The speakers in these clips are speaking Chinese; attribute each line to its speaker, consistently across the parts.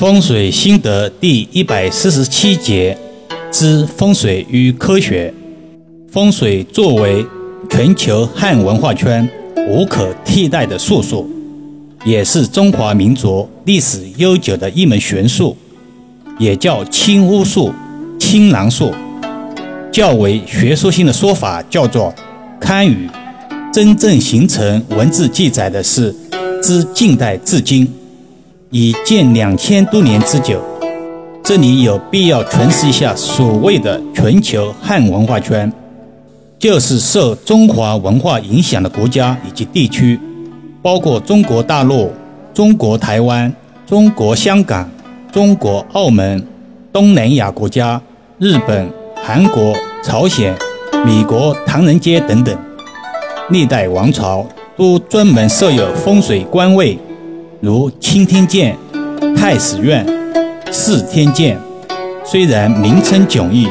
Speaker 1: 风水心得第一百四十七节之风水与科学。风水作为全球汉文化圈无可替代的术数，也是中华民族历史悠久的一门玄术，也叫青巫术、青囊术。较为学术性的说法叫做堪舆。真正形成文字记载的是自近代至今。已近两千多年之久，这里有必要诠释一下所谓的全球汉文化圈，就是受中华文化影响的国家以及地区，包括中国大陆、中国台湾、中国香港、中国澳门、东南亚国家、日本、韩国、朝鲜、米国、唐人街等等，历代王朝都专门设有风水官位。如青天剑、太史院、四天剑，虽然名称迥异，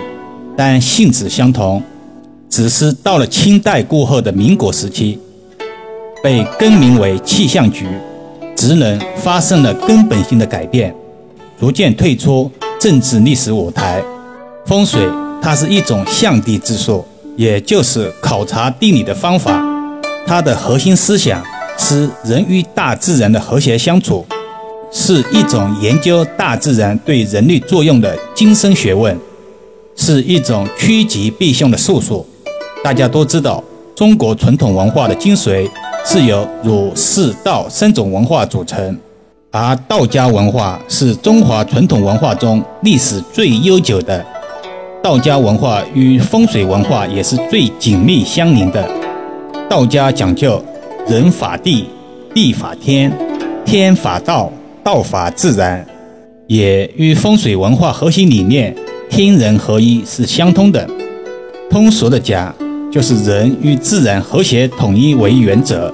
Speaker 1: 但性质相同。只是到了清代过后的民国时期，被更名为气象局，职能发生了根本性的改变，逐渐退出政治历史舞台。风水它是一种象地之术，也就是考察地理的方法，它的核心思想。是人与大自然的和谐相处，是一种研究大自然对人类作用的精深学问，是一种趋吉避凶的术数。大家都知道，中国传统文化的精髓是由儒、释、道三种文化组成，而道家文化是中华传统文化中历史最悠久的。道家文化与风水文化也是最紧密相连的。道家讲究。人法地，地法天，天法道，道法自然，也与风水文化核心理念“天人合一”是相通的。通俗的讲，就是人与自然和谐统一为原则。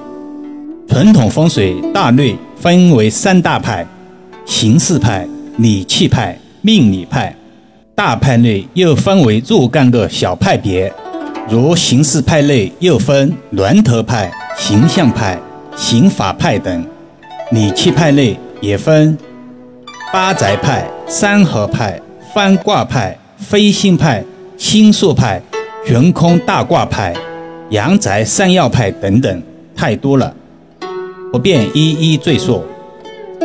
Speaker 1: 传统风水大略分为三大派：形式派、理气派、命理派。大派内又分为若干个小派别，如形式派内又分峦头派。形象派、刑法派等，理气派内也分八宅派、三合派、翻卦派、飞星派、星宿派、悬空大卦派、阳宅三要派等等，太多了，不便一一赘述。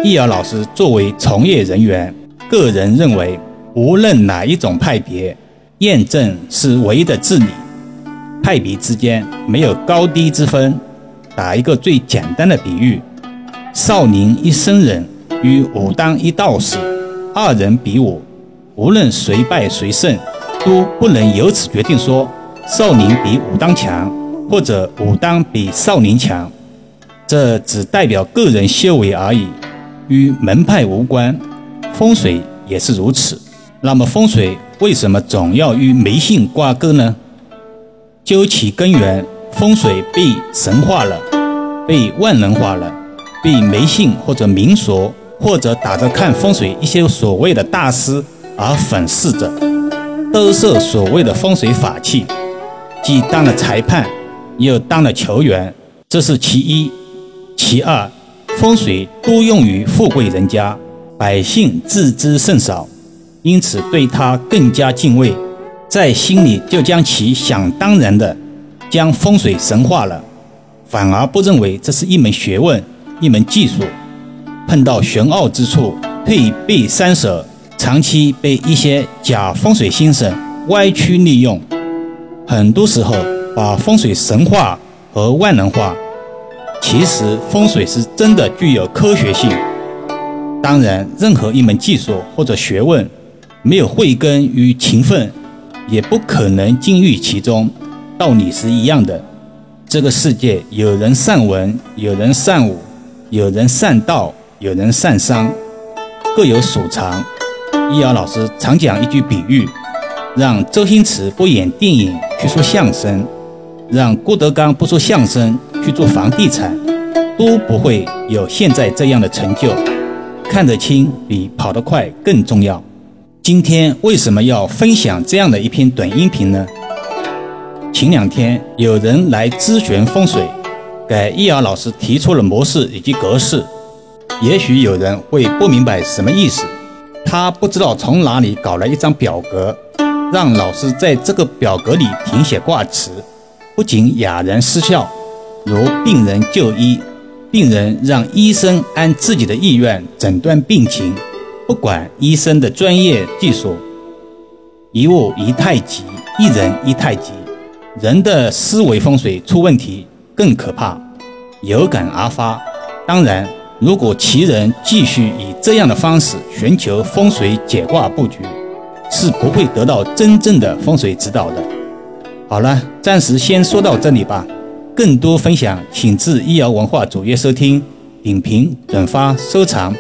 Speaker 1: 易遥老师作为从业人员，个人认为，无论哪一种派别，验证是唯一的治理，派别之间没有高低之分。打一个最简单的比喻，少林一僧人与武当一道士，二人比武，无论谁败谁胜，都不能由此决定说少林比武当强，或者武当比少林强。这只代表个人修为而已，与门派无关。风水也是如此。那么风水为什么总要与迷信挂钩呢？究其根源。风水被神化了，被万能化了，被迷信或者民俗或者打着看风水一些所谓的大师而粉饰着，都受所谓的风水法器，既当了裁判，又当了球员，这是其一。其二，风水多用于富贵人家，百姓自知甚少，因此对他更加敬畏，在心里就将其想当然的。将风水神化了，反而不认为这是一门学问、一门技术。碰到玄奥之处，退避三舍，长期被一些假风水先生歪曲利用。很多时候，把风水神化和万能化，其实风水是真的具有科学性。当然，任何一门技术或者学问，没有慧根与勤奋，也不可能精于其中。道理是一样的，这个世界有人善文，有人善武，有人善道，有人善商，各有所长。易遥老师常讲一句比喻：让周星驰不演电影去说相声，让郭德纲不说相声去做房地产，都不会有现在这样的成就。看得清比跑得快更重要。今天为什么要分享这样的一篇短音频呢？前两天有人来咨询风水，给易遥老师提出了模式以及格式。也许有人会不明白什么意思，他不知道从哪里搞了一张表格，让老师在这个表格里填写卦辞，不仅哑然失笑，如病人就医，病人让医生按自己的意愿诊断病情，不管医生的专业技术。一物一太极，一人一太极，人的思维风水出问题更可怕，有感而发。当然。如果其人继续以这样的方式寻求风水解卦布局，是不会得到真正的风水指导的。好了，暂时先说到这里吧。更多分享，请至医疗文化主页收听、点评、转发、收藏，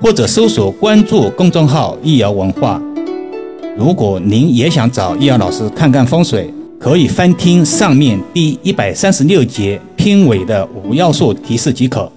Speaker 1: 或者搜索关注公众号“医疗文化”。如果您也想找易遥老师看看风水，可以翻听上面第一百三十六节片尾的五要素提示即可。